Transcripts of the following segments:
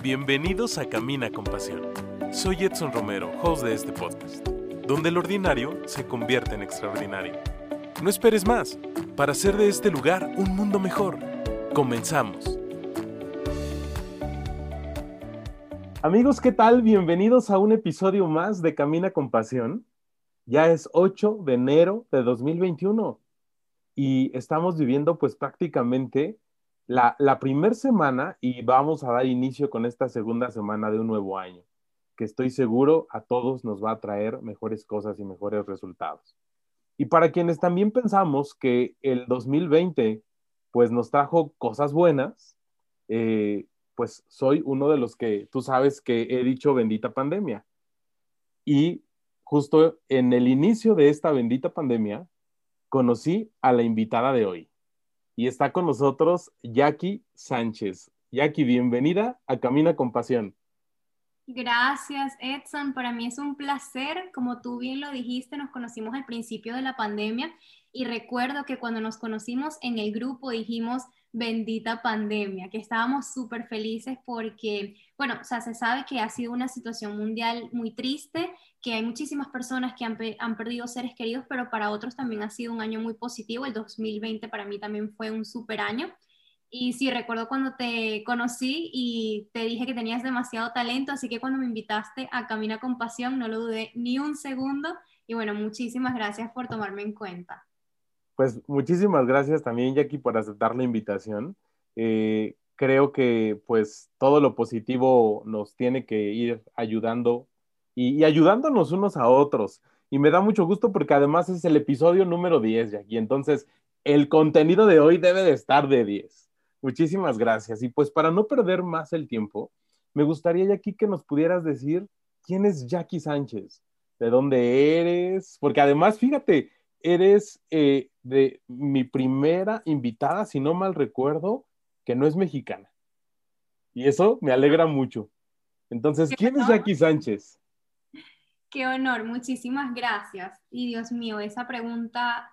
Bienvenidos a Camina con Pasión. Soy Edson Romero, host de este podcast, donde el ordinario se convierte en extraordinario. No esperes más para hacer de este lugar un mundo mejor. Comenzamos. Amigos, ¿qué tal? Bienvenidos a un episodio más de Camina con Pasión. Ya es 8 de enero de 2021 y estamos viviendo pues prácticamente la, primera semana y vamos a dar inicio con esta segunda semana de un nuevo año, que estoy seguro a todos nos va a traer mejores cosas y mejores resultados. Y para quienes también pensamos que el 2020 pues nos trajo cosas buenas, eh, pues soy uno de los que tú sabes que he dicho bendita pandemia. Y justo en el inicio de esta bendita pandemia, conocí a la invitada de hoy. Y está con nosotros Jackie Sánchez. Jackie, bienvenida a Camina con Pasión. Gracias, Edson. Para mí es un placer. Como tú bien lo dijiste, nos conocimos al principio de la pandemia y recuerdo que cuando nos conocimos en el grupo dijimos, bendita pandemia, que estábamos súper felices porque, bueno, o se sabe que ha sido una situación mundial muy triste, que hay muchísimas personas que han, han, perdido seres queridos, pero para otros también ha sido un año muy positivo. El 2020 para mí también fue un súper año. Y sí, recuerdo cuando te conocí y te dije que tenías demasiado talento, así que cuando me invitaste a Camina con Pasión no lo dudé ni un segundo. Y bueno, muchísimas gracias por tomarme en cuenta. Pues muchísimas gracias también, Jackie, por aceptar la invitación. Eh, creo que pues todo lo positivo nos tiene que ir ayudando y, ayudándonos unos a otros. Y me da mucho gusto porque además es el episodio número 10, Jackie. Entonces, el contenido de hoy debe de estar de 10. Muchísimas gracias. Y pues para no perder más el tiempo, me gustaría, Jackie, que nos pudieras decir quién es Jackie Sánchez, de dónde eres, porque además, fíjate, eres eh, de mi primera invitada, si no mal recuerdo, que no es mexicana. Y eso me alegra mucho. Entonces, ¿quién es Jackie Sánchez? Qué honor, muchísimas gracias. Y Dios mío, esa pregunta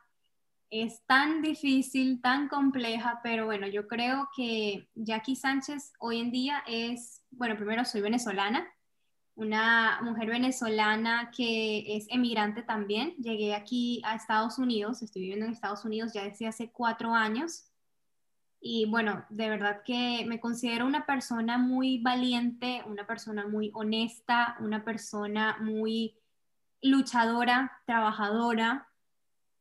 es tan difícil, tan compleja, pero bueno, yo creo que Jackie Sánchez hoy en día es, bueno, primero soy venezolana, una mujer venezolana que es emigrante también. Llegué aquí a Estados Unidos, estoy viviendo en Estados Unidos ya desde hace cuatro años. Y bueno, de verdad que me considero una persona muy valiente, una persona muy honesta, una persona muy luchadora, trabajadora.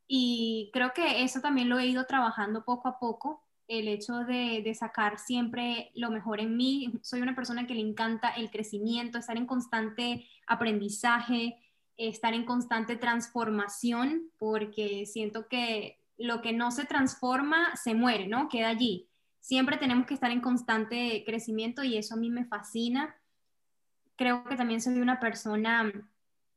Y creo que eso también lo he ido trabajando poco a poco el hecho de, sacar siempre lo mejor en mí. Soy una persona que le encanta el crecimiento, estar en constante aprendizaje, estar en constante transformación, porque siento que lo que no se transforma se muere, ¿no? Queda allí. Siempre tenemos que estar en constante crecimiento y eso a mí me fascina. Creo que también soy una persona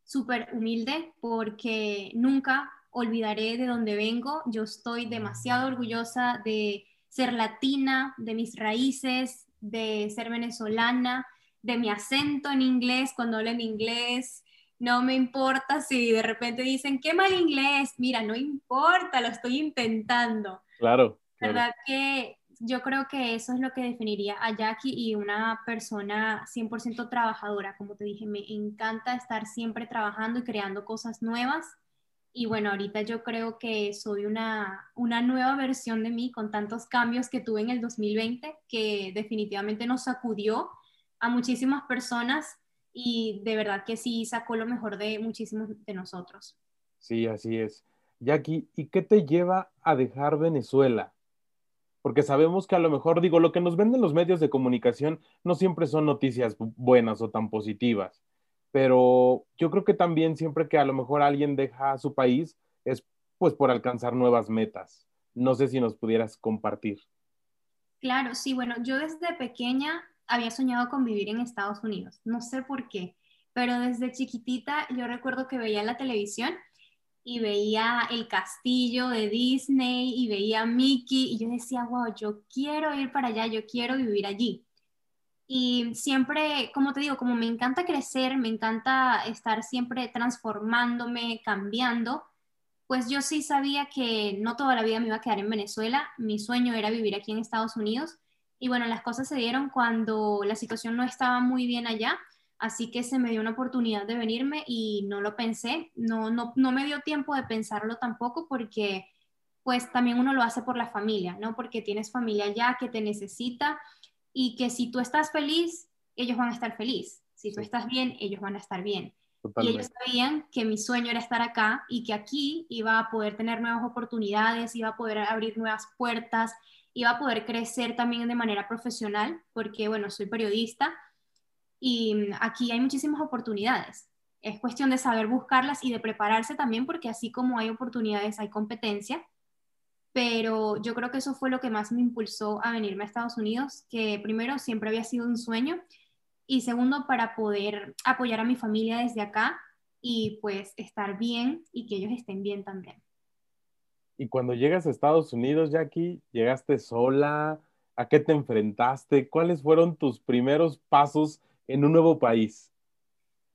súper humilde porque nunca olvidaré de dónde vengo. Yo estoy demasiado orgullosa de ser latina, de mis raíces, de ser venezolana, de mi acento en inglés cuando hablo en inglés. No me importa si de repente dicen, qué mal inglés. Mira, no importa, lo estoy intentando. Claro. ¿Verdad que yo creo que eso es lo que definiría a Jackie y una persona 100% trabajadora. Como te dije, me encanta estar siempre trabajando y creando cosas nuevas y bueno, ahorita yo creo que soy una, una nueva versión de mí con tantos cambios que tuve en el 2020 que definitivamente nos sacudió a muchísimas personas y de verdad que sí sacó lo mejor de muchísimos de nosotros. Sí, así es. Jackie, ¿y qué te lleva a dejar Venezuela? Porque sabemos que a lo mejor, digo, lo que nos venden los medios de comunicación no siempre son noticias buenas o tan positivas pero yo creo que también siempre que a lo mejor alguien deja su país es pues por alcanzar nuevas metas. No sé si nos pudieras compartir. Claro, sí, bueno, yo desde pequeña había soñado con vivir en Estados Unidos, no sé por qué, pero desde chiquitita yo recuerdo que veía la televisión y veía el castillo de Disney y veía Mickey y yo decía, wow, yo quiero ir para allá, yo quiero vivir allí. Y siempre, como te digo, como me encanta crecer, me encanta estar siempre transformándome, cambiando, pues yo sí sabía que no toda la vida me iba a quedar en Venezuela. Mi sueño era vivir aquí en Estados Unidos. Y bueno, las cosas se dieron cuando la situación no estaba muy bien allá, así que se me dio una oportunidad de venirme y no lo pensé, no, no, no me dio tiempo de pensarlo tampoco porque pues también uno lo hace por la familia, ¿no? Porque tienes familia allá que te necesita y que si tú estás feliz, ellos van a estar feliz. Si tú estás bien, ellos van a estar bien. Y ellos sabían que mi sueño era estar acá y que aquí iba a poder tener nuevas oportunidades, iba a poder abrir nuevas puertas, iba a poder crecer también de manera profesional, porque bueno, soy periodista y mm, aquí hay muchísimas oportunidades. Es cuestión de saber buscarlas y de prepararse también, porque así como hay oportunidades, hay competencia. Pero yo creo que eso fue lo que más me impulsó a venirme a Estados Unidos, que primero siempre había sido un sueño y segundo para poder apoyar a mi familia desde acá y pues estar bien y que ellos estén bien también. Y cuando llegas a Estados Unidos, Jackie, ¿llegaste sola? ¿A qué te enfrentaste? ¿Cuáles fueron tus primeros pasos en un nuevo país?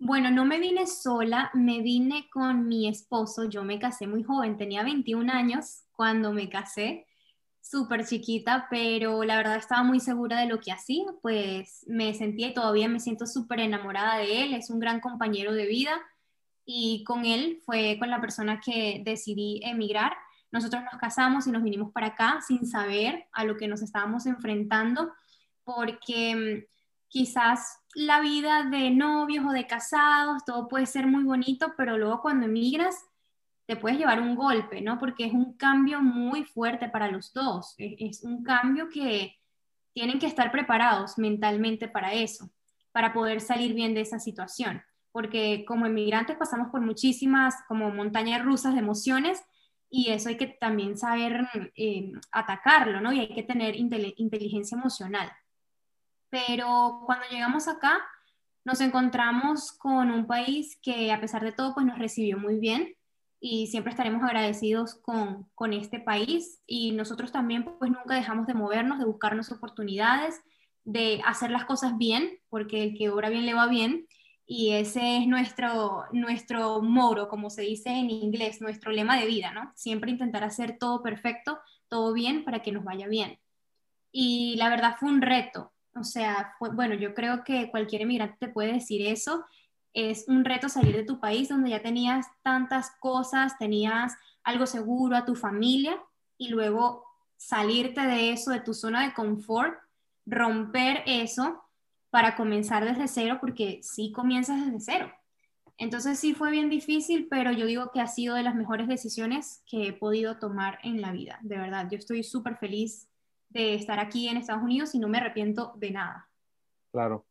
Bueno, no me vine sola, me vine con mi esposo. Yo me casé muy joven, tenía 21 años cuando me casé súper chiquita, pero la verdad estaba muy segura de lo que hacía, pues me sentía y todavía me siento súper enamorada de él, es un gran compañero de vida y con él fue con la persona que decidí emigrar. Nosotros nos casamos y nos vinimos para acá sin saber a lo que nos estábamos enfrentando, porque mm, quizás la vida de novios o de casados, todo puede ser muy bonito, pero luego cuando emigras te puedes llevar un golpe, ¿no? Porque es un cambio muy fuerte para los dos. Es, un cambio que tienen que estar preparados mentalmente para eso, para poder salir bien de esa situación. Porque como emigrantes pasamos por muchísimas, como montañas rusas de emociones, y eso hay que también saber eh, atacarlo, ¿no? Y hay que tener inteligencia emocional. Pero cuando llegamos acá, nos encontramos con un país que a pesar de todo, pues nos recibió muy bien y siempre estaremos agradecidos con, con, este país y nosotros también pues nunca dejamos de movernos, de buscarnos oportunidades, de hacer las cosas bien, porque el que obra bien le va bien y ese es nuestro, nuestro moro, como se dice en inglés, nuestro lema de vida, ¿no? Siempre intentar hacer todo perfecto, todo bien para que nos vaya bien. Y la verdad fue un reto, o sea, bueno, yo creo que cualquier emigrante te puede decir eso es un reto salir de tu país donde ya tenías tantas cosas, tenías algo seguro a tu familia y luego salirte de eso, de tu zona de confort, romper eso para comenzar desde cero, porque sí comienzas desde cero. Entonces sí fue bien difícil, pero yo digo que ha sido de las mejores decisiones que he podido tomar en la vida. De verdad, yo estoy súper feliz de estar aquí en Estados Unidos y no me arrepiento de nada. Claro.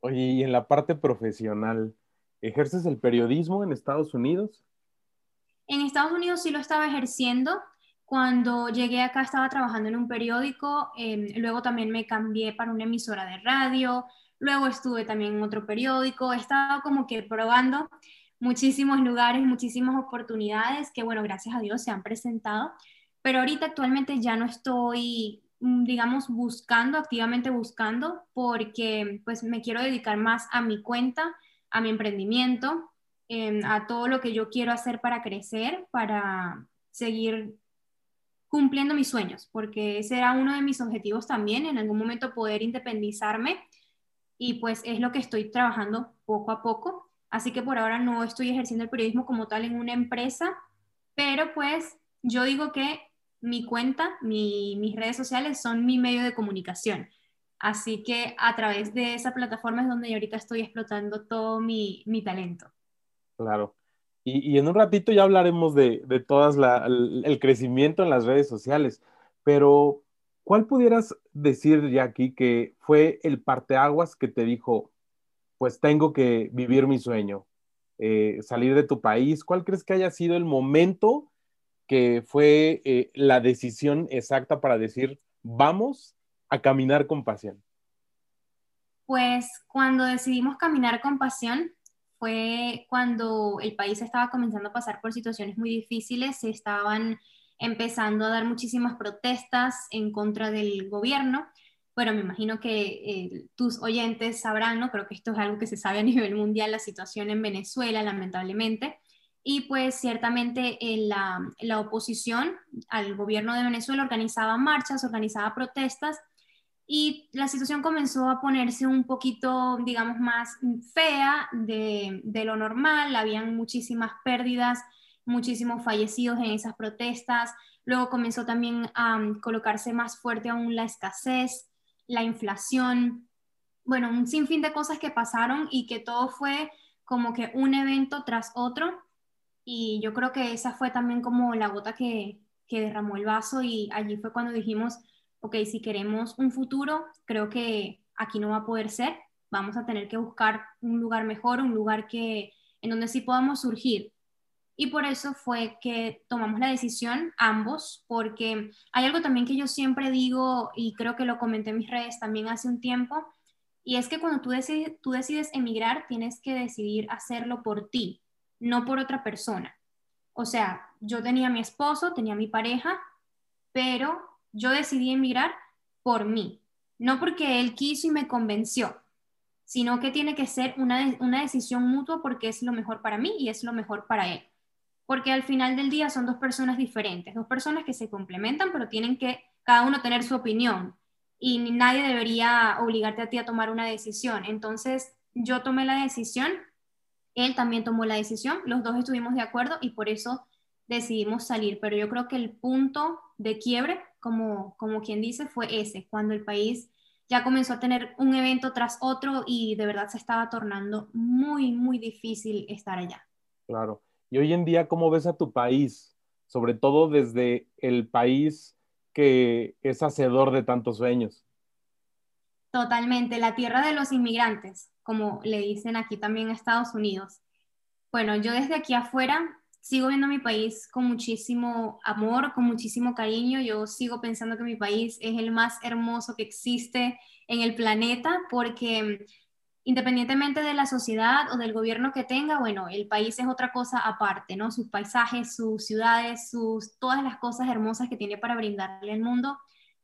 Oye, y en la parte profesional, ¿ejerces el periodismo en Estados Unidos? En Estados Unidos sí lo estaba ejerciendo. Cuando llegué acá estaba trabajando en un periódico, em, luego también me cambié para una emisora de radio, luego estuve también en otro periódico, he estado como que probando muchísimos lugares, muchísimas oportunidades que, bueno, gracias a Dios se han presentado, pero ahorita actualmente ya no estoy digamos, buscando, activamente buscando, porque pues me quiero dedicar más a mi cuenta, a mi emprendimiento, em, a todo lo que yo quiero hacer para crecer, para seguir cumpliendo mis sueños, porque ese era uno de mis objetivos también, en algún momento poder independizarme y pues es lo que estoy trabajando poco a poco. Así que por ahora no estoy ejerciendo el periodismo como tal en una empresa, pero pues yo digo que mi cuenta, mis redes sociales son mi medio de comunicación. Así que a través de esa plataforma es donde yo ahorita estoy explotando todo mi, talento. Claro. Y, en un ratito ya hablaremos de, de todas el, crecimiento en las redes sociales, pero ¿cuál pudieras decir, Jackie, que fue el parteaguas que te dijo, pues tengo que vivir mi sueño, eh, salir de tu país? ¿Cuál crees que haya sido el momento que fue eh, la decisión exacta para decir, vamos a caminar con pasión? Pues cuando decidimos caminar con pasión fue cuando el país estaba comenzando a pasar por situaciones muy difíciles, se estaban empezando a dar muchísimas protestas en contra del gobierno. Bueno, me imagino que eh, tus oyentes sabrán, ¿no? Creo que esto es algo que se sabe a nivel mundial, la situación en Venezuela, lamentablemente. Y pues ciertamente en la, la, oposición al gobierno de Venezuela organizaba marchas, organizaba protestas y la situación comenzó a ponerse un poquito, digamos, más fea de, de lo normal, habían muchísimas pérdidas, muchísimos fallecidos en esas protestas, luego comenzó también a colocarse más fuerte aún la escasez, la inflación, bueno, un sinfín de cosas que pasaron y que todo fue como que un evento tras otro y yo creo que esa fue también como la gota que, que derramó el vaso y allí fue cuando dijimos, ok, si queremos un futuro, creo que aquí no va a poder ser, vamos a tener que buscar un lugar mejor, un lugar que, en donde sí podamos surgir. Y por eso fue que tomamos la decisión ambos, porque hay algo también que yo siempre digo y creo que lo comenté en mis redes también hace un tiempo, y es que cuando tú tú decides emigrar, tienes que decidir hacerlo por ti, no por otra persona. O sea, yo tenía mi esposo, tenía mi pareja, pero yo decidí emigrar por mí, no porque él quiso y me convenció, sino que tiene que ser una, una decisión mutua porque es lo mejor para mí y es lo mejor para él. Porque al final del día son dos personas diferentes, dos personas que se complementan, pero tienen que cada uno tener su opinión y nadie debería obligarte a ti a tomar una decisión. Entonces, yo tomé la decisión él también tomó la decisión, los dos estuvimos de acuerdo y por eso decidimos salir. Pero yo creo que el punto de quiebre, como, como quien dice, fue ese, cuando el país ya comenzó a tener un evento tras otro y de verdad se estaba tornando muy, muy difícil estar allá. Claro. Y hoy en día, ¿cómo ves a tu país? Sobre todo desde el país que es hacedor de tantos sueños. Totalmente, la tierra de los inmigrantes como le dicen aquí también Estados Unidos. Bueno, yo desde aquí afuera sigo viendo mi país con muchísimo amor, con muchísimo cariño. Yo sigo pensando que mi país es el más hermoso que existe en el planeta porque independientemente de la sociedad o del gobierno que tenga, bueno, el país es otra cosa aparte, ¿no? Sus paisajes, sus ciudades, sus, todas las cosas hermosas que tiene para brindarle al mundo,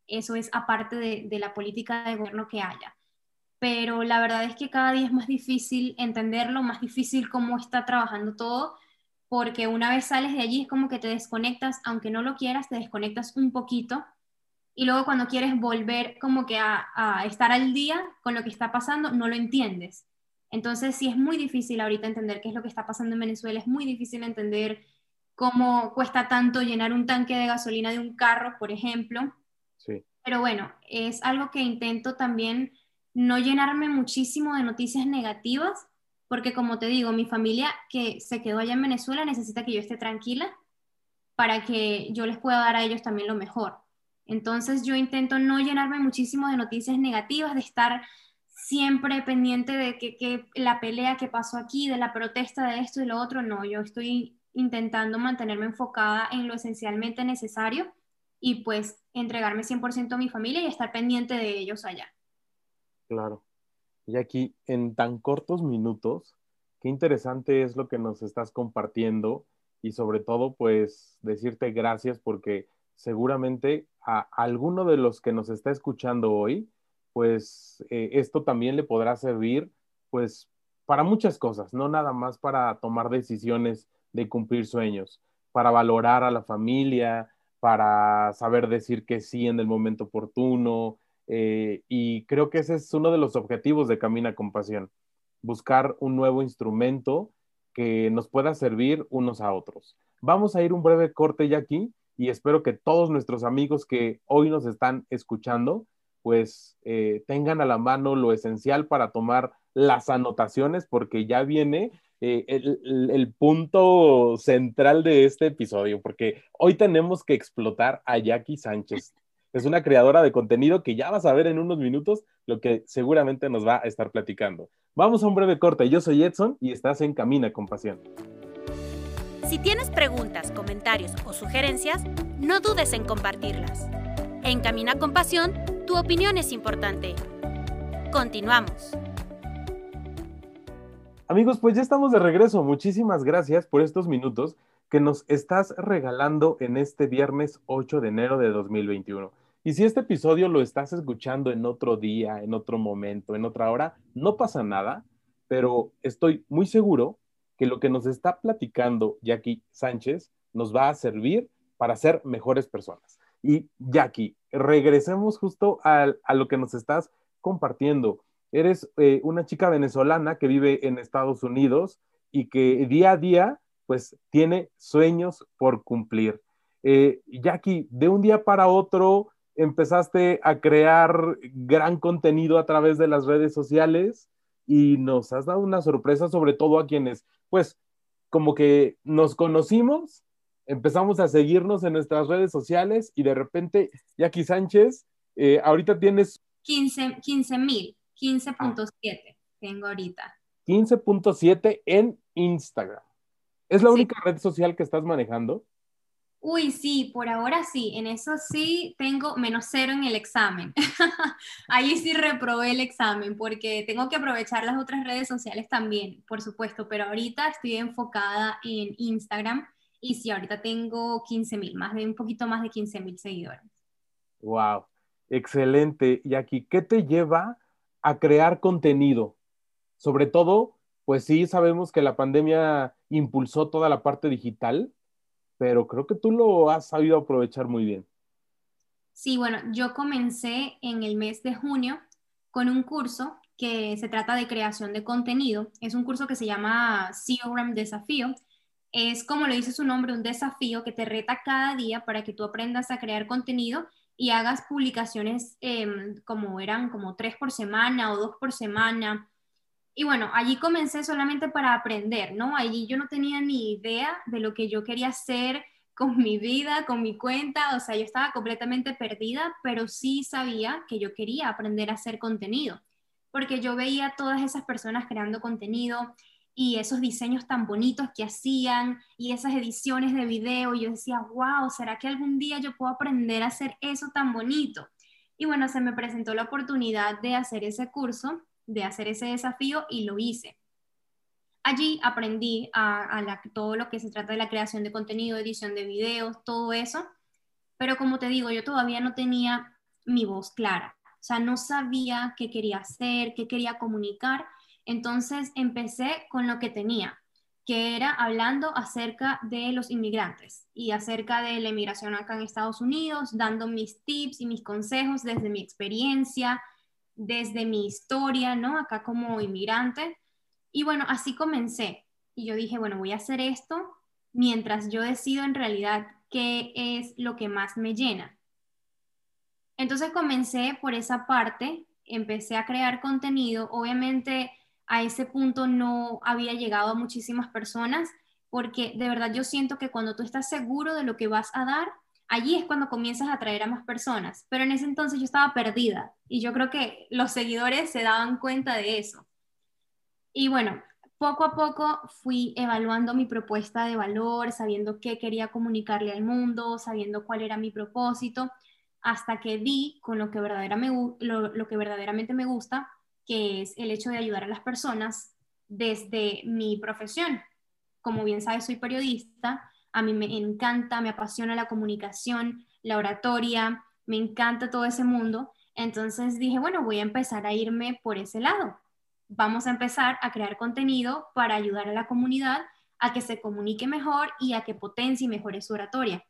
eso es aparte de la política de gobierno que haya pero la verdad es que cada día es más difícil entenderlo, más difícil cómo está trabajando todo, porque una vez sales de allí es como que te desconectas, aunque no lo quieras, te desconectas un poquito y luego cuando quieres volver como que a, estar al día con lo que está pasando, no lo entiendes. Entonces sí es muy difícil ahorita entender qué es lo que está pasando en Venezuela, es muy difícil entender cómo cuesta tanto llenar un tanque de gasolina de un carro, por ejemplo. Sí. Pero bueno, es algo que intento también no llenarme muchísimo de noticias negativas, porque como te digo, mi familia que se quedó allá en Venezuela necesita que yo esté tranquila para que yo les pueda dar a ellos también lo mejor. Entonces yo intento no llenarme muchísimo de noticias negativas, de estar siempre pendiente de que, la pelea que pasó aquí, de la protesta de esto y lo otro, no, yo estoy intentando mantenerme enfocada en lo esencialmente necesario y pues entregarme 100% a mi familia y estar pendiente de ellos allá. Claro. Y aquí, en tan cortos minutos, qué interesante es lo que nos estás compartiendo y sobre todo, pues, decirte gracias porque seguramente a alguno de los que nos está escuchando hoy, pues, eh, esto también le podrá servir, pues, para muchas cosas, no nada más para tomar decisiones de cumplir sueños, para valorar a la familia, para saber decir que sí en el momento oportuno, eh, y creo que ese es uno de los objetivos de Camina con Pasión, buscar un nuevo instrumento que nos pueda servir unos a otros. Vamos a ir un breve corte ya aquí y espero que todos nuestros amigos que hoy nos están escuchando, pues eh, tengan a la mano lo esencial para tomar las anotaciones porque ya viene eh, el, el, punto central de este episodio, porque hoy tenemos que explotar a Jackie Sánchez es una creadora de contenido que ya vas a ver en unos minutos lo que seguramente nos va a estar platicando. Vamos a un breve corte. Yo soy Edson y estás en Camina con Pasión. Si tienes preguntas, comentarios o sugerencias, no dudes en compartirlas. En Camina con Pasión, tu opinión es importante. Continuamos. Amigos, pues ya estamos de regreso. Muchísimas gracias por estos minutos que nos estás regalando en este viernes 8 de enero de 2021. Y si este episodio lo estás escuchando en otro día, en otro momento, en otra hora, no pasa nada, pero estoy muy seguro que lo que nos está platicando Jackie Sánchez nos va a servir para ser mejores personas. Y Jackie, regresemos justo a, lo que nos estás compartiendo. Eres eh, una chica venezolana que vive en Estados Unidos y que día a día, pues, tiene sueños por cumplir. Eh, Jackie, de un día para otro empezaste a crear gran contenido a través de las redes sociales y nos has dado una sorpresa, sobre todo a quienes, pues, como que nos conocimos, empezamos a seguirnos en nuestras redes sociales y de repente, Jackie Sánchez, eh, ahorita tienes... 15 mil, 15.7 tengo ahorita. 15.7 en Instagram. ¿Es la única red social que estás manejando? Uy, sí, por ahora sí, en eso sí tengo menos cero en el examen. Ahí sí reprobé el examen porque tengo que aprovechar las otras redes sociales también, por supuesto, pero ahorita estoy enfocada en Instagram y sí, ahorita tengo 15 mil, más de un poquito más de 15 mil seguidores. Wow, excelente. Y aquí, ¿qué te lleva a crear contenido? Sobre todo, pues sí, sabemos que la pandemia impulsó toda la parte digital pero creo que tú lo has sabido aprovechar muy bien. Sí, bueno, yo comencé en el mes de junio con un curso que se trata de creación de contenido. Es un curso que se llama CRM Desafío. Es como lo dice su nombre, un desafío que te reta cada día para que tú aprendas a crear contenido y hagas publicaciones em, como eran como tres por semana o dos por semana y bueno, allí comencé solamente para aprender, ¿no? Allí yo no tenía ni idea de lo que yo quería hacer con mi vida, con mi cuenta, o sea, yo estaba completamente perdida, pero sí sabía que yo quería aprender a hacer contenido, porque yo veía a todas esas personas creando contenido y esos diseños tan bonitos que hacían y esas ediciones de video, y yo decía, wow, ¿será que algún día yo puedo aprender a hacer eso tan bonito? Y bueno, se me presentó la oportunidad de hacer ese curso de hacer ese desafío y lo hice. Allí aprendí a, todo lo que se trata de la creación de contenido, edición de videos, todo eso, pero como te digo, yo todavía no tenía mi voz clara, o sea, no sabía qué quería hacer, qué quería comunicar, entonces empecé con lo que tenía, que era hablando acerca de los inmigrantes y acerca de la inmigración acá en Estados Unidos, dando mis tips y mis consejos desde mi experiencia, desde mi historia, ¿no? Acá como inmigrante. Y bueno, así comencé. Y yo dije, bueno, voy a hacer esto mientras yo decido en realidad qué es lo que más me llena. Entonces comencé por esa parte, empecé a crear contenido. Obviamente a ese punto no había llegado a muchísimas personas porque de verdad yo siento que cuando tú estás seguro de lo que vas a dar, allí es cuando comienzas a atraer a más personas. Pero en ese entonces yo estaba perdida y yo creo que los seguidores se daban cuenta de eso. Y bueno, poco a poco fui evaluando mi propuesta de valor, sabiendo qué quería comunicarle al mundo, sabiendo cuál era mi propósito, hasta que di con lo que, verdaderamente, lo que verdaderamente me gusta, que es el hecho de ayudar a las personas desde mi profesión. Como bien sabes, soy periodista a mí me encanta, me apasiona la comunicación, la oratoria, me encanta todo ese mundo. Entonces dije, bueno, voy a empezar a irme por ese lado. Vamos a empezar a crear contenido para ayudar a la comunidad a que se comunique mejor y a que potencie y mejore su oratoria.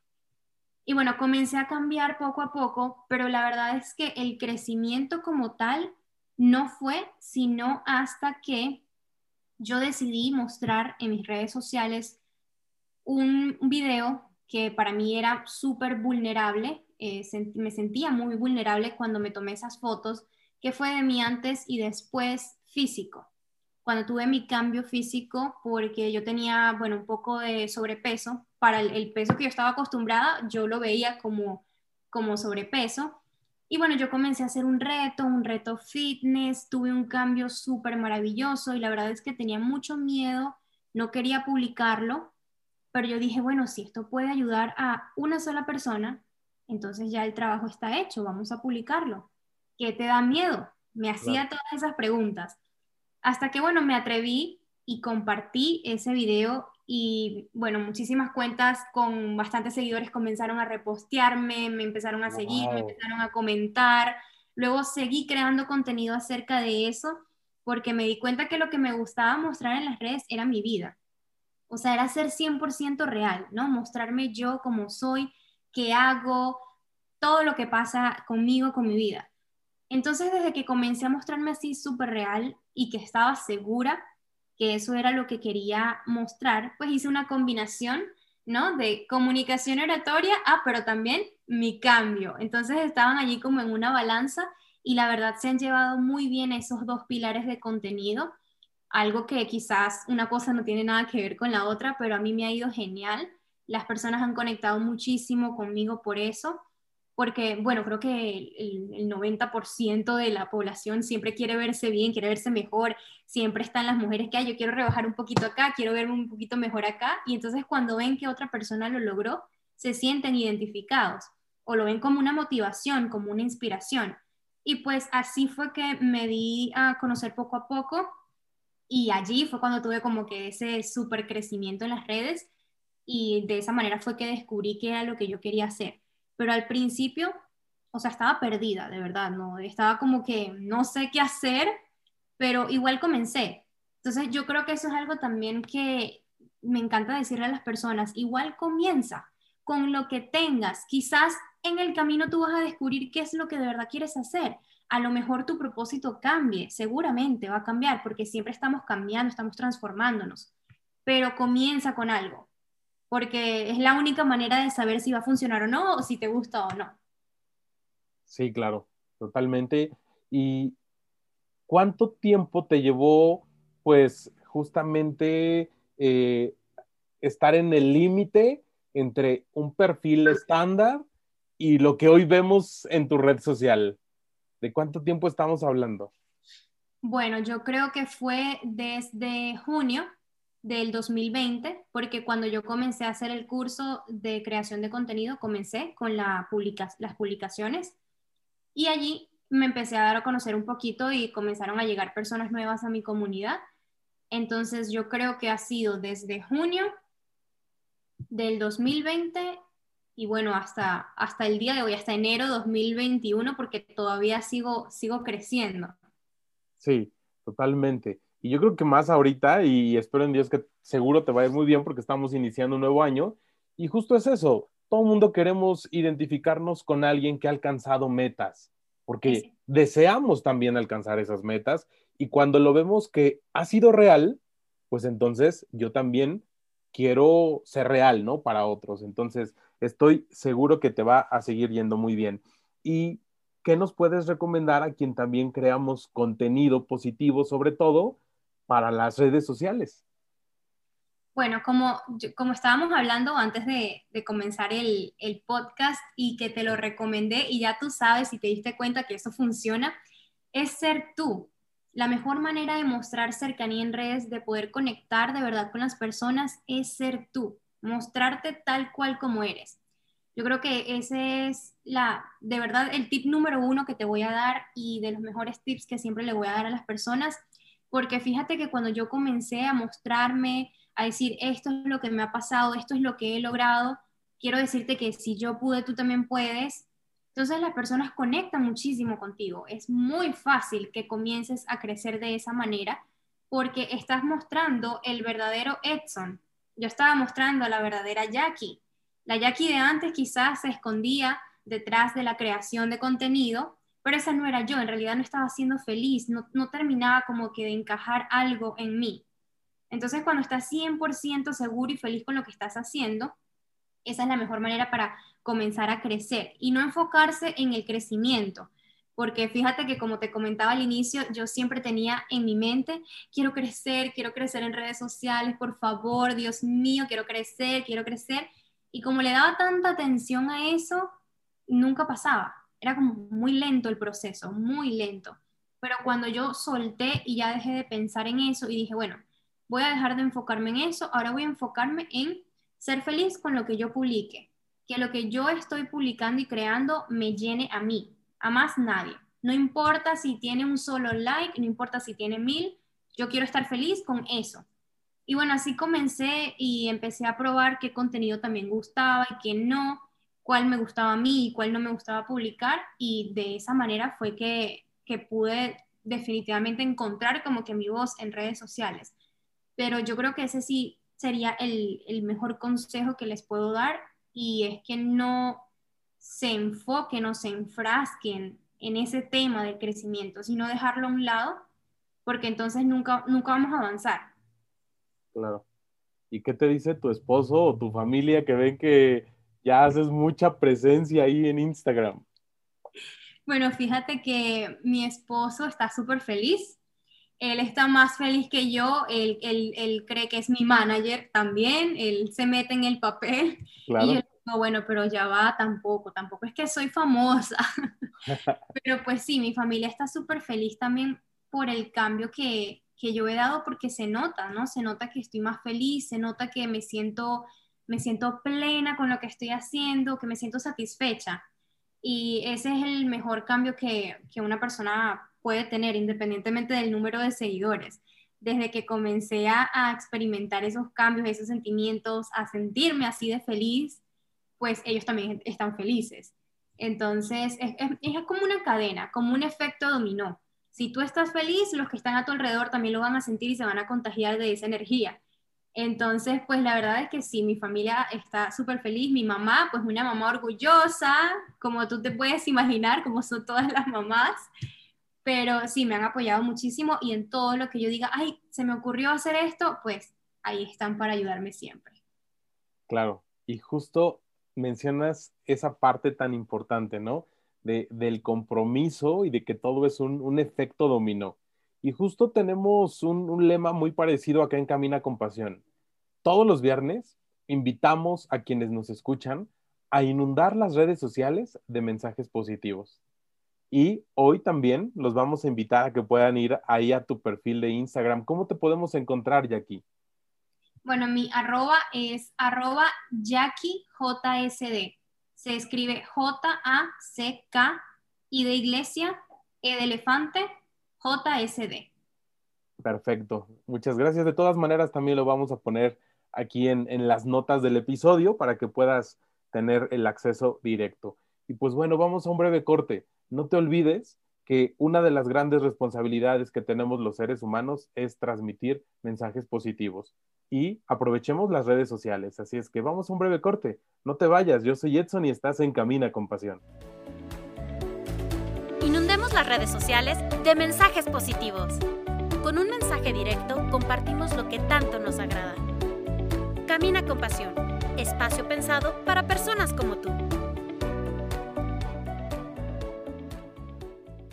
Y bueno, comencé a cambiar poco a poco, pero la verdad es que el crecimiento como tal no fue sino hasta que yo decidí mostrar en mis redes sociales un video que para mí era súper vulnerable, eh, me sentía muy vulnerable cuando me tomé esas fotos, que fue de mi antes y después físico. Cuando tuve mi cambio físico, porque yo tenía, bueno, un poco de sobrepeso, para el, peso que yo estaba acostumbrada, yo lo veía como, como sobrepeso. Y bueno, yo comencé a hacer un reto, un reto fitness, tuve un cambio súper maravilloso y la verdad es que tenía mucho miedo, no quería publicarlo, pero yo dije, bueno, si esto puede ayudar a una sola persona, entonces ya el trabajo está hecho, vamos a publicarlo. ¿Qué te da miedo? Me hacía todas esas preguntas. Hasta que, bueno, me atreví y compartí ese video y, bueno, muchísimas cuentas con bastantes seguidores comenzaron a repostearme, me empezaron a seguir, me empezaron a comentar. Luego seguí creando contenido acerca de eso porque me di cuenta que lo que me gustaba mostrar en las redes era mi vida. O sea, era ser 100% real, ¿no? Mostrarme yo como soy, qué hago, todo lo que pasa conmigo, con mi vida. Entonces, desde que comencé a mostrarme así súper real y que estaba segura que eso era lo que quería mostrar, pues hice una combinación, ¿no? De comunicación oratoria, ah, pero también mi cambio. Entonces estaban allí como en una balanza y la verdad se han llevado muy bien esos dos pilares de contenido, algo que quizás una cosa no tiene nada que ver con la otra, pero a mí me ha ido genial. Las personas han conectado muchísimo conmigo por eso porque, bueno, creo que el, 90% de la población siempre quiere verse bien, quiere verse mejor, siempre están las mujeres que, hay, yo quiero rebajar un poquito acá, quiero verme un poquito mejor acá, y entonces cuando ven que otra persona lo logró, se sienten identificados o lo ven como una motivación, como una inspiración. Y pues así fue que me di a conocer poco a poco y allí fue cuando tuve como que ese súper crecimiento en las redes y de esa manera fue que descubrí que era lo que yo quería hacer pero al principio, o sea, estaba perdida, de verdad, ¿no? Estaba como que no sé qué hacer, pero igual comencé. Entonces yo creo que eso es algo también que me encanta decirle a las personas, igual comienza con lo que tengas. Quizás en el camino tú vas a descubrir qué es lo que de verdad quieres hacer. A lo mejor tu propósito cambie, seguramente va a cambiar, porque siempre estamos cambiando, estamos transformándonos, pero comienza con algo porque es la única manera de saber si va a funcionar o no, o si te gusta o no. Sí, claro, totalmente. ¿Y cuánto tiempo te llevó, pues, justamente eh, estar en el límite entre un perfil estándar y lo que hoy vemos en tu red social? ¿De cuánto tiempo estamos hablando? Bueno, yo creo que fue desde junio del 2020, porque cuando yo comencé a hacer el curso de creación de contenido, comencé con la las publicaciones y allí me empecé a dar a conocer un poquito y comenzaron a llegar personas nuevas a mi comunidad. Entonces yo creo que ha sido desde junio del 2020 y bueno, hasta, hasta el día de hoy, hasta enero 2021, porque todavía sigo, sigo creciendo. Sí, totalmente. Y yo creo que más ahorita, y espero en Dios que seguro te va a ir muy bien porque estamos iniciando un nuevo año. Y justo es eso, todo el mundo queremos identificarnos con alguien que ha alcanzado metas, porque deseamos también alcanzar esas metas. Y cuando lo vemos que ha sido real, pues entonces yo también quiero ser real, ¿no? Para otros. Entonces, estoy seguro que te va a seguir yendo muy bien. ¿Y qué nos puedes recomendar a quien también creamos contenido positivo, sobre todo para las redes sociales? Bueno, como, como estábamos hablando antes de, comenzar el, el, podcast y que te lo recomendé y ya tú sabes y te diste cuenta que eso funciona, es ser tú. La mejor manera de mostrar cercanía en redes, de poder conectar de verdad con las personas, es ser tú, mostrarte tal cual como eres. Yo creo que ese es la, de verdad, el tip número uno que te voy a dar y de los mejores tips que siempre le voy a dar a las personas porque fíjate que cuando yo comencé a mostrarme, a decir, esto es lo que me ha pasado, esto es lo que he logrado, quiero decirte que si yo pude, tú también puedes. Entonces las personas conectan muchísimo contigo. Es muy fácil que comiences a crecer de esa manera porque estás mostrando el verdadero Edson. Yo estaba mostrando a la verdadera Jackie. La Jackie de antes quizás se escondía detrás de la creación de contenido pero esa no era yo, en realidad no estaba siendo feliz, no, terminaba como que de encajar algo en mí. Entonces, cuando estás 100% seguro y feliz con lo que estás haciendo, esa es la mejor manera para comenzar a crecer y no enfocarse en el crecimiento. Porque fíjate que como te comentaba al inicio, yo siempre tenía en mi mente, quiero crecer, quiero crecer en redes sociales, por favor, Dios mío, quiero crecer, quiero crecer. Y como le daba tanta atención a eso, nunca pasaba era como muy lento el proceso, muy lento. Pero cuando yo solté y ya dejé de pensar en eso y dije, bueno, voy a dejar de enfocarme en eso, ahora voy a enfocarme en ser feliz con lo que yo publique, que lo que yo estoy publicando y creando me llene a mí, a más nadie. No importa si tiene un solo like, no importa si tiene mil, yo quiero estar feliz con eso. Y bueno, así comencé y empecé a probar qué contenido también gustaba y qué no cuál me gustaba a mí y cuál no me gustaba publicar y de esa manera fue que, que pude definitivamente encontrar como que mi voz en redes sociales. Pero yo creo que ese sí sería el, el mejor consejo que les puedo dar y es que no, se enfoquen o se enfrasquen en ese tema del crecimiento, sino dejarlo a un lado, porque entonces nunca, nunca vamos a avanzar. Claro. ¿Y qué te dice tu esposo o tu familia que ven que ya haces mucha presencia ahí en Instagram? Bueno, fíjate que mi esposo está súper feliz. Él está más feliz que yo. Él, él, cree que es mi manager también. Él se mete en el papel. Claro. Y yo digo, bueno, pero ya va, tampoco. Tampoco es que soy famosa. pero pues sí, mi familia está súper feliz también por el cambio que, que yo he dado porque se nota, ¿no? Se nota que estoy más feliz, se nota que me siento, me siento plena con lo que estoy haciendo, que me siento satisfecha. Y ese es el mejor cambio que, que una persona puede tener, independientemente del número de seguidores. Desde que comencé a, experimentar esos cambios, esos sentimientos, a sentirme así de feliz, pues ellos también están felices. Entonces, es, es, es como una cadena, como un efecto dominó si tú estás feliz, los que están a tu alrededor también lo van a sentir y se van a contagiar de esa energía. Entonces, pues la verdad es que sí, mi familia está súper feliz, mi mamá, pues una mamá orgullosa, como tú te puedes imaginar, como son todas las mamás, pero sí, me han apoyado muchísimo y en todo lo que yo diga, ay, se me ocurrió hacer esto, pues ahí están para ayudarme siempre. Claro, y justo mencionas esa parte tan importante, ¿no? del compromiso y de que todo es un, efecto dominó. Y justo tenemos un, lema muy parecido acá en Camina con Pasión. Todos los viernes invitamos a quienes nos escuchan a inundar las redes sociales de mensajes positivos. Y hoy también los vamos a invitar a que puedan ir ahí a tu perfil de Instagram. ¿Cómo te podemos encontrar, Jackie? Bueno, mi arroba es arroba Jackie JSD se escribe J-A-C-K y de iglesia, E de elefante, J-S-D. Perfecto. Muchas gracias. De todas maneras, también lo vamos a poner aquí en, en, las notas del episodio para que puedas tener el acceso directo. Y pues bueno, vamos a un breve corte. No te olvides que una de las grandes responsabilidades que tenemos los seres humanos es transmitir mensajes positivos y aprovechemos las redes sociales. Así es que vamos a un breve corte. No te vayas, yo soy Edson y estás en Camina con Pasión. Inundemos las redes sociales de mensajes positivos. Con un mensaje directo compartimos lo que tanto nos agrada. Camina con Pasión, espacio pensado para personas como tú.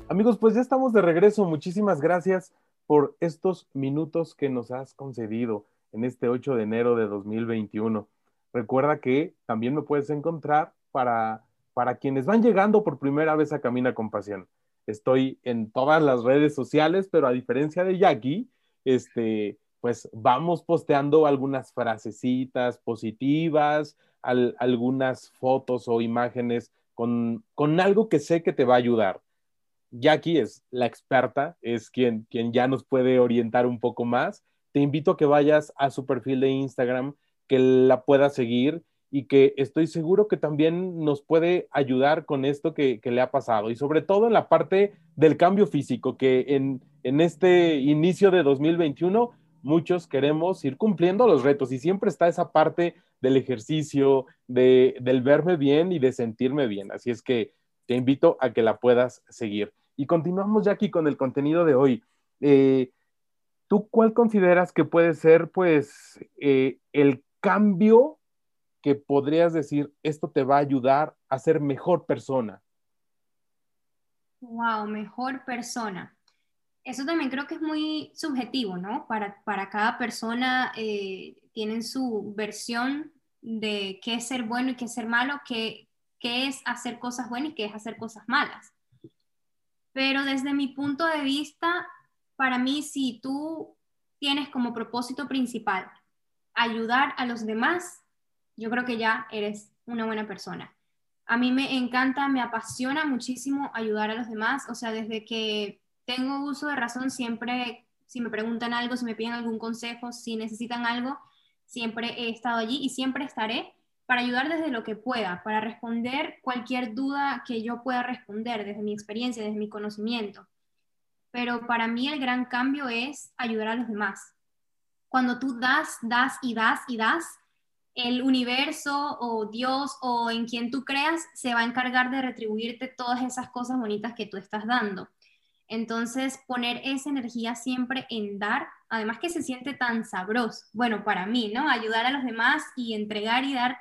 Amigos, pues ya estamos de regreso. Muchísimas gracias por estos minutos que nos has concedido en este 8 de enero de 2021. Recuerda que también me puedes encontrar para, para quienes van llegando por primera vez a Camina con Pasión. Estoy en todas las redes sociales, pero a diferencia de Jackie, este, pues vamos posteando algunas frasecitas positivas, algunas fotos o imágenes con, con algo que sé que te va a ayudar. Jackie es la experta, es quien, quien ya nos puede orientar un poco más te invito a que vayas a su perfil de Instagram, que la puedas seguir y que estoy seguro que también nos puede ayudar con esto que, le ha pasado y sobre todo en la parte del cambio físico, que en, este inicio de 2021 muchos queremos ir cumpliendo los retos y siempre está esa parte del ejercicio, de, del verme bien y de sentirme bien. Así es que te invito a que la puedas seguir. Y continuamos ya aquí con el contenido de hoy. Eh, ¿Tú cuál consideras que puede ser, pues, eh, el cambio que podrías decir, esto te va a ayudar a ser mejor persona? Wow, mejor persona. Eso también creo que es muy subjetivo, ¿no? Para, para cada persona eh, tienen su versión de qué es ser bueno y qué es ser malo, qué, qué es hacer cosas buenas y qué es hacer cosas malas. Pero desde mi punto de vista, para mí, si tú tienes como propósito principal ayudar a los demás, yo creo que ya eres una buena persona. A mí me encanta, me apasiona muchísimo ayudar a los demás, o sea, desde que tengo uso de razón, siempre, si me preguntan algo, si me piden algún consejo, si necesitan algo, siempre he estado allí y siempre estaré para ayudar desde lo que pueda, para responder cualquier duda que yo pueda responder desde mi experiencia, desde mi conocimiento pero para mí el gran cambio es ayudar a los demás. Cuando tú das, das y das y das, el universo o Dios o en quien tú creas se va a encargar de retribuirte todas esas cosas bonitas que tú estás dando. Entonces, poner esa energía siempre en dar, además que se siente tan sabroso, bueno, para mí, ¿no? Ayudar a los demás y entregar y dar,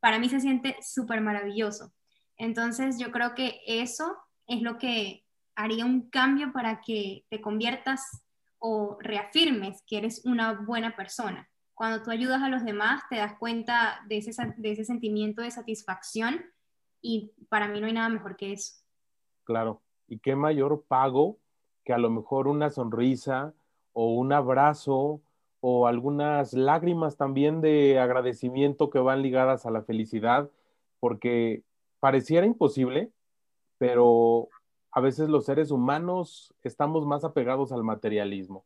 para mí se siente súper maravilloso. Entonces, yo creo que eso es lo que haría un cambio para que te conviertas o reafirmes que eres una buena persona. Cuando tú ayudas a los demás, te das cuenta de ese, de ese sentimiento de satisfacción y para mí no hay nada mejor que eso. Claro, y qué mayor pago que a lo mejor una sonrisa o un abrazo o algunas lágrimas también de agradecimiento que van ligadas a la felicidad, porque pareciera imposible, pero a veces los seres humanos estamos más apegados al materialismo.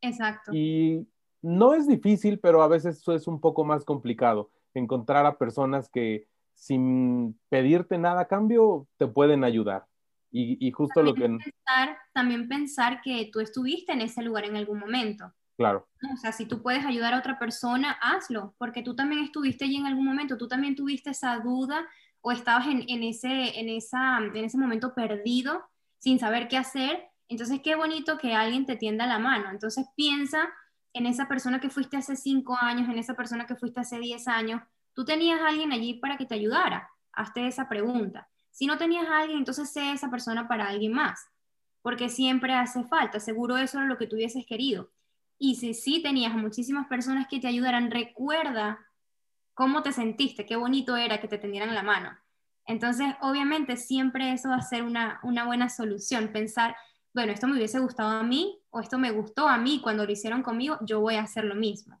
Exacto. Y no es difícil, pero a veces eso es un poco más complicado, encontrar a personas que sin pedirte nada a cambio te pueden ayudar. Y, justo lo que... Pensar, también pensar que tú estuviste en ese lugar en algún momento. Claro. O sea, si tú puedes ayudar a otra persona, hazlo, porque tú también estuviste allí en algún momento, tú también tuviste esa duda o estabas en, en, ese, en, esa, en ese momento perdido, sin saber qué hacer. Entonces, qué bonito que alguien te tienda la mano. Entonces, piensa en esa persona que fuiste hace cinco años, en esa persona que fuiste hace diez años. Tú tenías a alguien allí para que te ayudara. Hazte esa pregunta. Si no tenías a alguien, entonces sé esa persona para alguien más, porque siempre hace falta, seguro eso era lo que tú hubieses querido. Y si sí tenías muchísimas personas que te ayudaran, recuerda cómo te sentiste, qué bonito era que te tendieran la mano. Entonces, obviamente, siempre eso va a ser una, una buena solución, pensar, bueno, esto me hubiese gustado a mí o esto me gustó a mí cuando lo hicieron conmigo, yo voy a hacer lo mismo.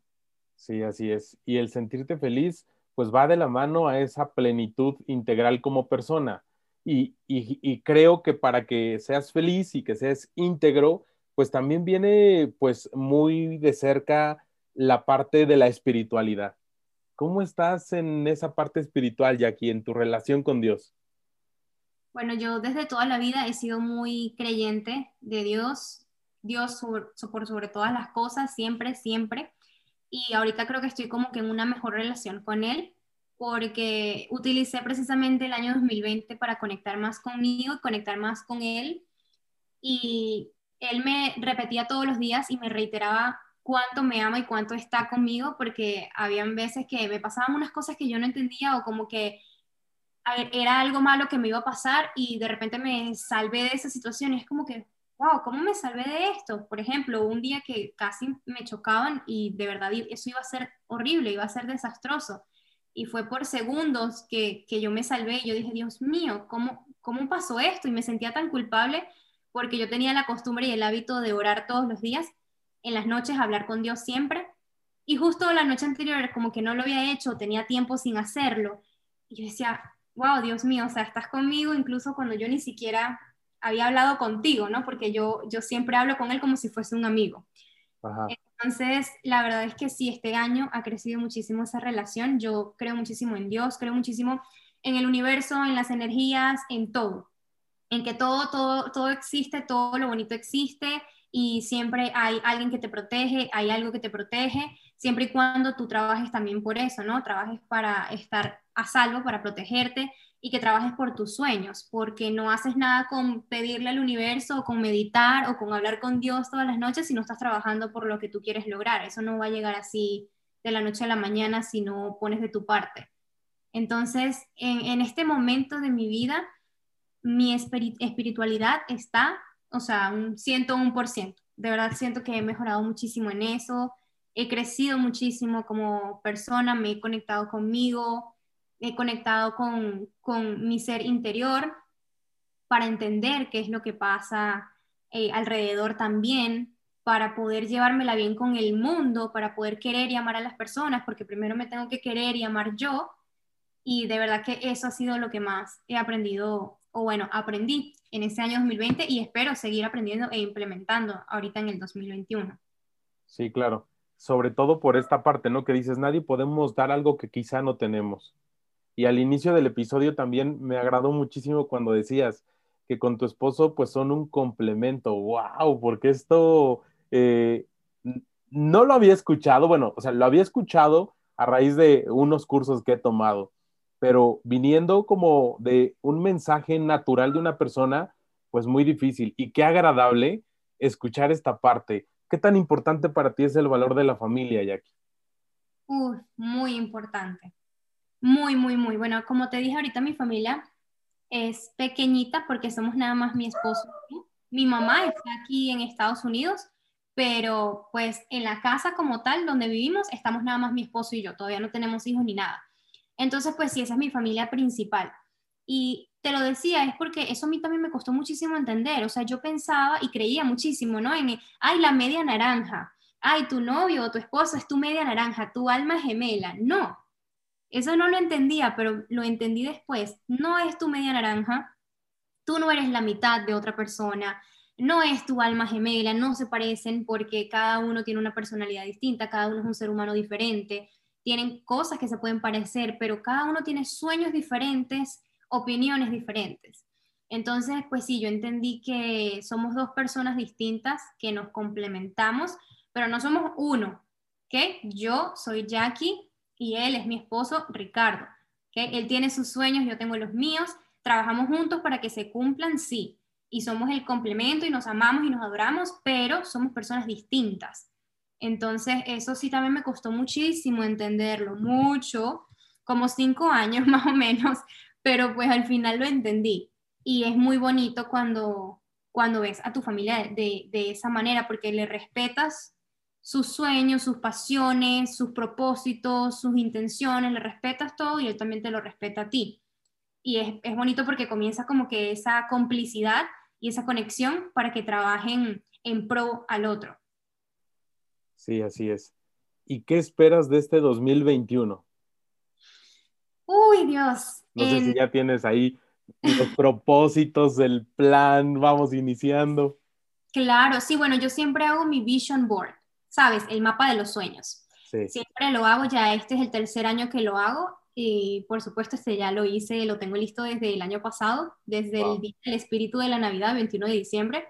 Sí, así es. Y el sentirte feliz, pues va de la mano a esa plenitud integral como persona. Y, creo que para que seas feliz y que seas íntegro, pues también viene pues muy de cerca la parte de la espiritualidad. ¿Cómo estás en esa parte espiritual, Jackie, en tu relación con Dios? Bueno, yo desde toda la vida he sido muy creyente de Dios, Dios por sobre todas las cosas, siempre, siempre. Y ahorita creo que estoy como que en una mejor relación con Él porque utilicé precisamente el año 2020 para conectar más conmigo y conectar más con él. Y él me repetía todos los días y me reiteraba cuánto me ama y cuánto está conmigo, porque habían veces que me pasaban unas cosas que yo no entendía o como que era algo malo que me iba a pasar y de repente me salvé de esa situación es como que, wow, ¿cómo me salvé de esto? Por ejemplo, un día que casi me chocaban y de verdad eso iba a ser horrible, iba a ser desastroso y fue por segundos que, yo me salvé y yo dije, Dios mío, ¿cómo, ¿cómo pasó esto? Y me sentía tan culpable porque yo tenía la costumbre y el hábito de orar todos los días, en las noches hablar con Dios siempre. Y justo la noche anterior como que no lo había hecho, tenía tiempo sin hacerlo. Y yo decía, wow, Dios mío, o sea, estás conmigo incluso cuando yo ni siquiera había hablado contigo, ¿no? Porque yo, yo siempre hablo con Él como si fuese un amigo. Ajá. Entonces, la verdad es que sí, este año ha crecido muchísimo esa relación. Yo creo muchísimo en Dios, creo muchísimo en el universo, en las energías, en todo. En que todo, todo, todo existe, todo lo bonito existe y siempre hay alguien que te protege, hay algo que te protege, siempre y cuando tú trabajes también por eso, ¿no? Trabajes para estar a salvo, para protegerte y que trabajes por tus sueños, porque no haces nada con pedirle al universo o con meditar o con hablar con Dios todas las noches si no estás trabajando por lo que tú quieres lograr. Eso no va a llegar así de la noche a la mañana si no pones de tu parte. Entonces, en, este momento de mi vida, mi espiritualidad está, o sea, un 101%. De verdad siento que he mejorado muchísimo en eso, he crecido muchísimo como persona, me he conectado conmigo, he conectado con, mi ser interior para entender qué es lo que pasa eh, alrededor también, para poder llevármela bien con el mundo, para poder querer y amar a las personas, porque primero me tengo que querer y amar yo. Y de verdad que eso ha sido lo que más he aprendido, bueno, aprendí en ese año 2020 y espero seguir aprendiendo e implementando ahorita en el 2021. Sí, claro. Sobre todo por esta parte, ¿no? Que dices, nadie podemos dar algo que quizá no tenemos. Y al inicio del episodio también me agradó muchísimo cuando decías que con tu esposo pues son un complemento. ¡Wow! Porque esto eh, no lo había escuchado, bueno, o sea, lo había escuchado a raíz de unos cursos que he tomado, pero viniendo como de un mensaje natural de una persona, pues muy difícil. Y qué agradable escuchar esta parte. ¿Qué tan importante para ti es el valor de la familia, Jackie? muy importante. Muy, muy, muy. Bueno, como te dije ahorita, mi familia es pequeñita porque somos nada más mi esposo. Mi mamá está aquí en Estados Unidos, pero pues en la casa como tal, donde vivimos, estamos nada más mi esposo y yo. Todavía no tenemos hijos ni nada. Entonces, pues sí, esa es mi familia principal. Y te lo decía, es porque eso a mí también me costó muchísimo entender. O sea, yo pensaba y creía muchísimo, ¿no? En, ay, la media naranja. Ay, tu novio o tu esposo es tu media naranja, tu alma gemela. No, eso no lo entendía, pero lo entendí después. No es tu media naranja, tú no eres la mitad de otra persona, no es tu alma gemela, no se parecen porque cada uno tiene una personalidad distinta, cada uno es un ser humano diferente, tienen cosas que se pueden parecer, pero cada uno tiene sueños diferentes, opiniones diferentes. Entonces, pues sí, yo entendí que somos dos personas distintas que nos complementamos, pero no somos uno, ¿ok? Yo soy Jackie y él es mi esposo Ricardo. ¿okay? Él tiene sus sueños, yo tengo los míos, trabajamos juntos para que se cumplan, sí, y somos el complemento y nos amamos y nos adoramos, pero somos personas distintas. Entonces, eso sí también me costó muchísimo entenderlo, mucho, como cinco años más o menos, pero pues al final lo entendí. Y es muy bonito cuando, cuando ves a tu familia de, de esa manera, porque le respetas sus sueños, sus pasiones, sus propósitos, sus intenciones, le respetas todo y él también te lo respeta a ti. Y es, es bonito porque comienza como que esa complicidad y esa conexión para que trabajen en pro al otro. Sí, así es. ¿Y qué esperas de este 2021? Uy, Dios. No sé si ya tienes ahí los propósitos del plan, vamos iniciando. Claro, sí, bueno, yo siempre hago mi vision board sabes, el mapa de los sueños. Siempre lo hago, ya este es el tercer año que lo hago y por supuesto este ya lo hice, lo tengo listo desde el año pasado, desde el Día del Espíritu de la Navidad, 21 de diciembre.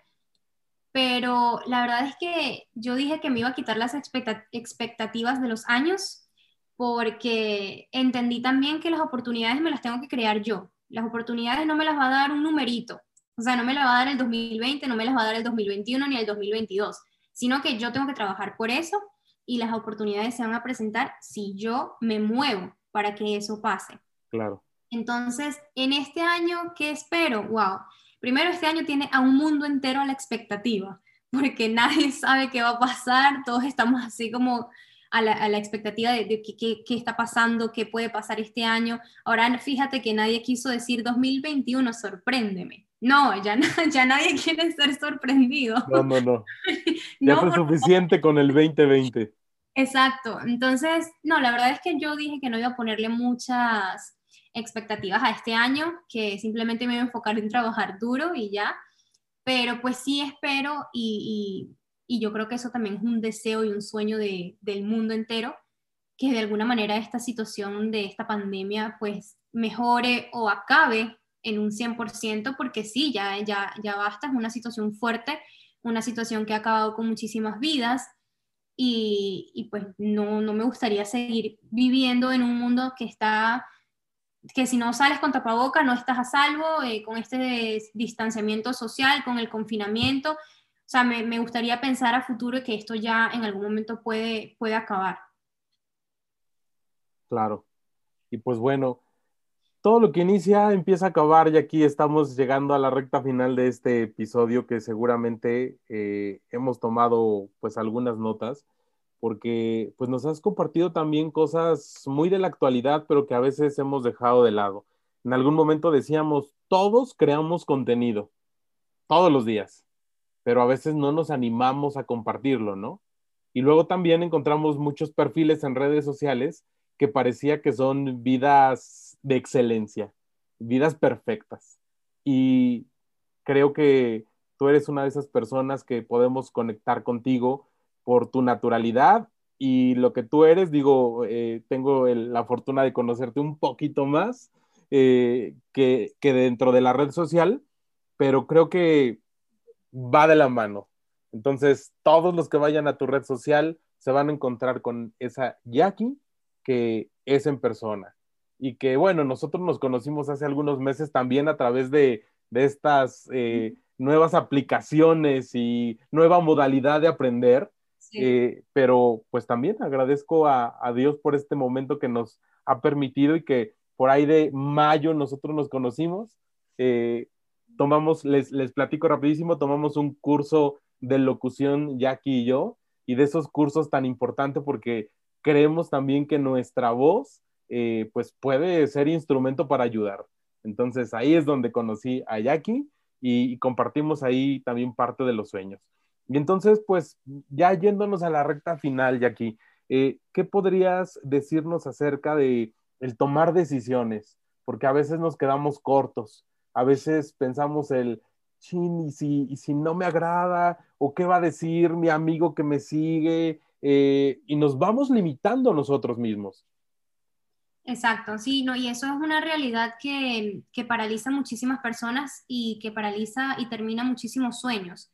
Pero la verdad es que yo dije que me iba a quitar las expectativas de los años porque entendí también que las oportunidades me las tengo que crear yo. Las oportunidades no me las va a dar un numerito. O sea, no me las va a dar el 2020, no me las va a dar el 2021 ni el 2022 sino que yo tengo que trabajar por eso y las oportunidades se van a presentar si yo me muevo para que eso pase. Claro. Entonces, en este año, ¿qué espero? Wow. Primero, este año tiene a un mundo entero a la expectativa, porque nadie sabe qué va a pasar, todos estamos así como a la, expectativa de, qué, qué, está pasando, qué puede pasar este año. Ahora, fíjate que nadie quiso decir 2021, sorpréndeme. No, ya, ya nadie quiere ser sorprendido. No, no, no. Ya fue suficiente con el 2020. Exacto. Entonces, no, la verdad es que yo dije que no iba a ponerle muchas expectativas a este año, que simplemente me iba a enfocar en trabajar duro y ya. Pero pues sí espero y, y, yo creo que eso también es un deseo y un sueño de, del mundo entero, que de alguna manera esta situación de esta pandemia pues mejore o acabe en un 100%, porque sí, ya, ya, ya basta, es una situación fuerte, una situación que ha acabado con muchísimas vidas y, y pues no, no me gustaría seguir viviendo en un mundo que está que si no sales con tapaboca no estás a salvo, eh, con este distanciamiento social, con el confinamiento. O sea, me, me, gustaría pensar a futuro que esto ya en algún momento puede, puede acabar. Claro. Y pues bueno, todo lo que inicia empieza a acabar y aquí estamos llegando a la recta final de este episodio que seguramente eh, hemos tomado pues algunas notas porque pues nos has compartido también cosas muy de la actualidad pero que a veces hemos dejado de lado. En algún momento decíamos, todos creamos contenido, todos los días, pero a veces no nos animamos a compartirlo, ¿no? Y luego también encontramos muchos perfiles en redes sociales que parecía que son vidas de excelencia, vidas perfectas. Y creo que tú eres una de esas personas que podemos conectar contigo por tu naturalidad y lo que tú eres. Digo, eh, tengo la fortuna de conocerte un poquito más eh, que, que dentro de la red social, pero creo que va de la mano. Entonces, todos los que vayan a tu red social se van a encontrar con esa Jackie que es en persona. Y que bueno, nosotros nos conocimos hace algunos meses también a través de, estas eh, nuevas aplicaciones y nueva modalidad de aprender. Eh, pero pues también agradezco a, Dios por este momento que nos ha permitido y que por ahí de mayo nosotros nos conocimos. Eh, tomamos, les, les platico rapidísimo, tomamos un curso de locución Jackie y yo, y de esos cursos tan importantes porque creemos también que nuestra voz eh, pues puede ser instrumento para ayudar. Entonces ahí es donde conocí a Jackie y, compartimos ahí también parte de los sueños. Y entonces pues ya yéndonos a la recta final, Jackie, eh, ¿qué podrías decirnos acerca de el tomar decisiones? Porque a veces nos quedamos cortos, a veces pensamos el, chin, y si, y si no me agrada, o qué va a decir mi amigo que me sigue, eh, y nos vamos limitando nosotros mismos. Exacto, sí, no, y eso es una realidad que, que paraliza muchísimas personas y que paraliza y termina muchísimos sueños.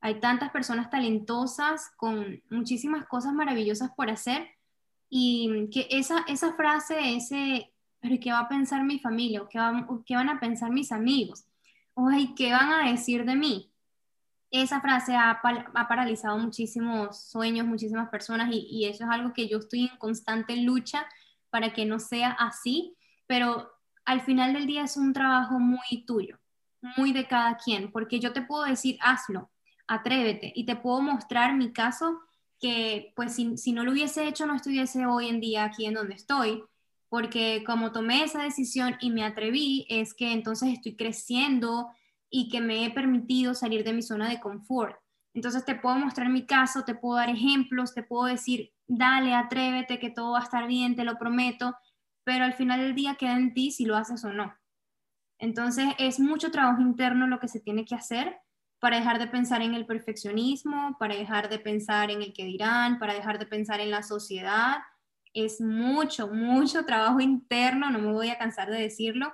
Hay tantas personas talentosas con muchísimas cosas maravillosas por hacer y que esa, esa frase, ese, pero ¿qué va a pensar mi familia? ¿O qué, van a pensar mis amigos? ¿y qué van a decir de mí? Esa frase ha, paralizado muchísimos sueños, muchísimas personas y, eso es algo que yo estoy en constante lucha para que no sea así, pero al final del día es un trabajo muy tuyo, muy de cada quien, porque yo te puedo decir, hazlo, atrévete y te puedo mostrar mi caso que pues si, si no lo hubiese hecho no estuviese hoy en día aquí en donde estoy, porque como tomé esa decisión y me atreví, es que entonces estoy creciendo y que me he permitido salir de mi zona de confort. Entonces te puedo mostrar mi caso, te puedo dar ejemplos, te puedo decir, dale, atrévete, que todo va a estar bien, te lo prometo, pero al final del día queda en ti si lo haces o no. Entonces es mucho trabajo interno lo que se tiene que hacer para dejar de pensar en el perfeccionismo, para dejar de pensar en el que dirán, para dejar de pensar en la sociedad es mucho, mucho trabajo interno, no me voy a cansar de decirlo,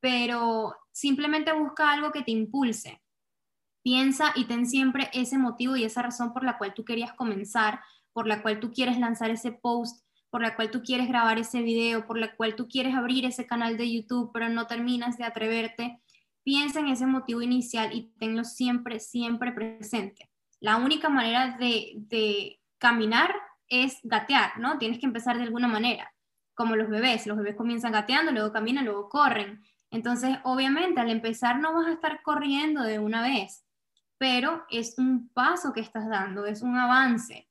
pero simplemente busca algo que te impulse. Piensa y ten siempre ese motivo y esa razón por la cual tú querías comenzar, por la cual tú quieres lanzar ese post, por la cual tú quieres grabar ese video, por la cual tú quieres abrir ese canal de YouTube, pero no terminas de atreverte. Piensa en ese motivo inicial y tenlo siempre, siempre presente. La única manera de, caminar es gatear, ¿no? Tienes que empezar de alguna manera, como los bebés. Los bebés comienzan gateando, luego caminan, luego corren. Entonces, obviamente, al empezar no vas a estar corriendo de una vez, pero es un paso que estás dando, es un avance.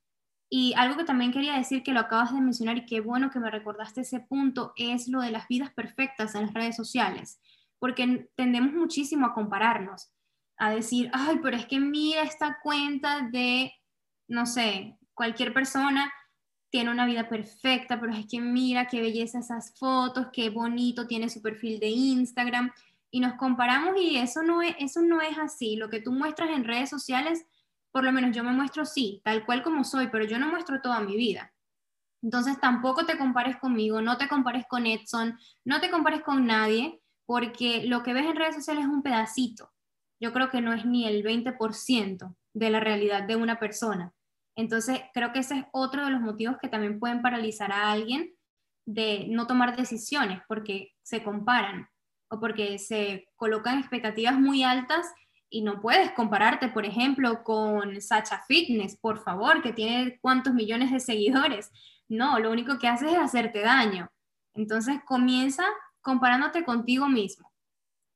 Y algo que también quería decir que lo acabas de mencionar y qué bueno que me recordaste ese punto es lo de las vidas perfectas en las redes sociales, porque tendemos muchísimo a compararnos, a decir, ay, pero es que mira esta cuenta de, no sé, cualquier persona tiene una vida perfecta, pero es que mira qué belleza esas fotos, qué bonito tiene su perfil de Instagram y nos comparamos y eso no es, eso no es así. Lo que tú muestras en redes sociales, por lo menos yo me muestro sí, tal cual como soy, pero yo no muestro toda mi vida. Entonces tampoco te compares conmigo, no te compares con Edson, no te compares con nadie, porque lo que ves en redes sociales es un pedacito. Yo creo que no es ni el 20% de la realidad de una persona. Entonces, creo que ese es otro de los motivos que también pueden paralizar a alguien de no tomar decisiones porque se comparan o porque se colocan expectativas muy altas y no puedes compararte, por ejemplo, con Sacha Fitness, por favor, que tiene cuántos millones de seguidores. No, lo único que hace es hacerte daño. Entonces comienza comparándote contigo mismo.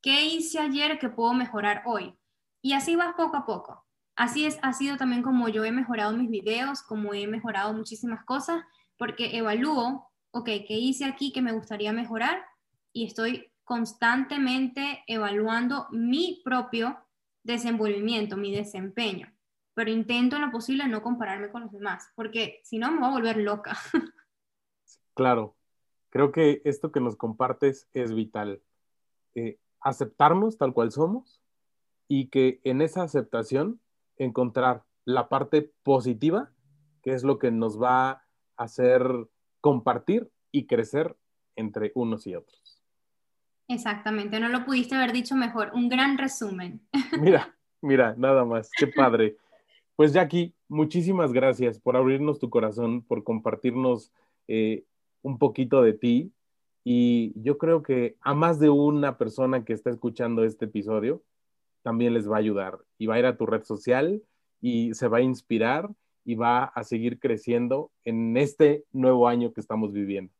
¿Qué hice ayer que puedo mejorar hoy? Y así vas poco a poco. Así es, ha sido también como yo he mejorado mis videos, como he mejorado muchísimas cosas, porque evalúo, ok, ¿qué hice aquí que me gustaría mejorar? Y estoy constantemente evaluando mi propio desenvolvimiento, mi desempeño. Pero intento en lo posible no compararme con los demás, porque si no me voy a volver loca. Claro, creo que esto que nos compartes es vital. Eh, aceptarnos tal cual somos y que en esa aceptación encontrar la parte positiva, que es lo que nos va a hacer compartir y crecer entre unos y otros. Exactamente, no lo pudiste haber dicho mejor, un gran resumen. Mira, mira, nada más, qué padre. Pues Jackie, muchísimas gracias por abrirnos tu corazón, por compartirnos eh, un poquito de ti y yo creo que a más de una persona que está escuchando este episodio también les va a ayudar y va a ir a tu red social y se va a inspirar y va a seguir creciendo en este nuevo año que estamos viviendo.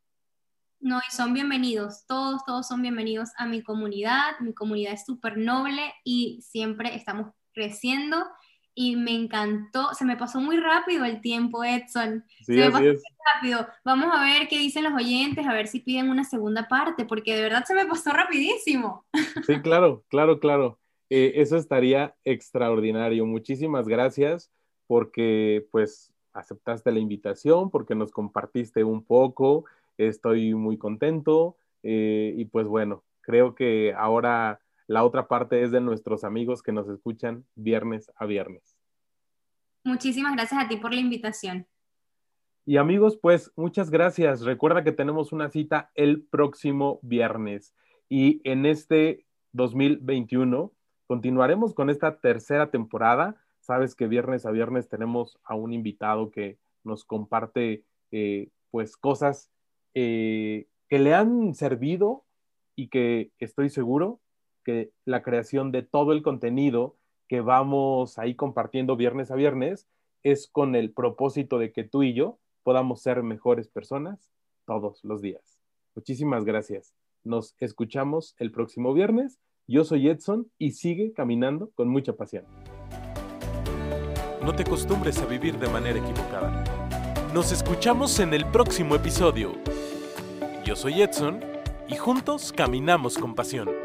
No, y son bienvenidos, todos, todos son bienvenidos a mi comunidad. Mi comunidad es súper noble y siempre estamos creciendo y me encantó, se me pasó muy rápido el tiempo, Edson. Sí, se me pasó es. muy rápido. Vamos a ver qué dicen los oyentes, a ver si piden una segunda parte, porque de verdad se me pasó rapidísimo. Sí, claro, claro, claro. Eh, eso estaría extraordinario. Muchísimas gracias porque pues aceptaste la invitación, porque nos compartiste un poco. Estoy muy contento eh, y pues bueno, creo que ahora la otra parte es de nuestros amigos que nos escuchan viernes a viernes. Muchísimas gracias a ti por la invitación. Y amigos, pues muchas gracias. Recuerda que tenemos una cita el próximo viernes y en este 2021 continuaremos con esta tercera temporada. Sabes que viernes a viernes tenemos a un invitado que nos comparte eh, pues cosas eh, que le han servido y que estoy seguro que la creación de todo el contenido que vamos ahí compartiendo viernes a viernes es con el propósito de que tú y yo podamos ser mejores personas todos los días. Muchísimas gracias. Nos escuchamos el próximo viernes. Yo soy Edson y sigue caminando con mucha pasión. No te acostumbres a vivir de manera equivocada. Nos escuchamos en el próximo episodio. Yo soy Edson y juntos caminamos con pasión.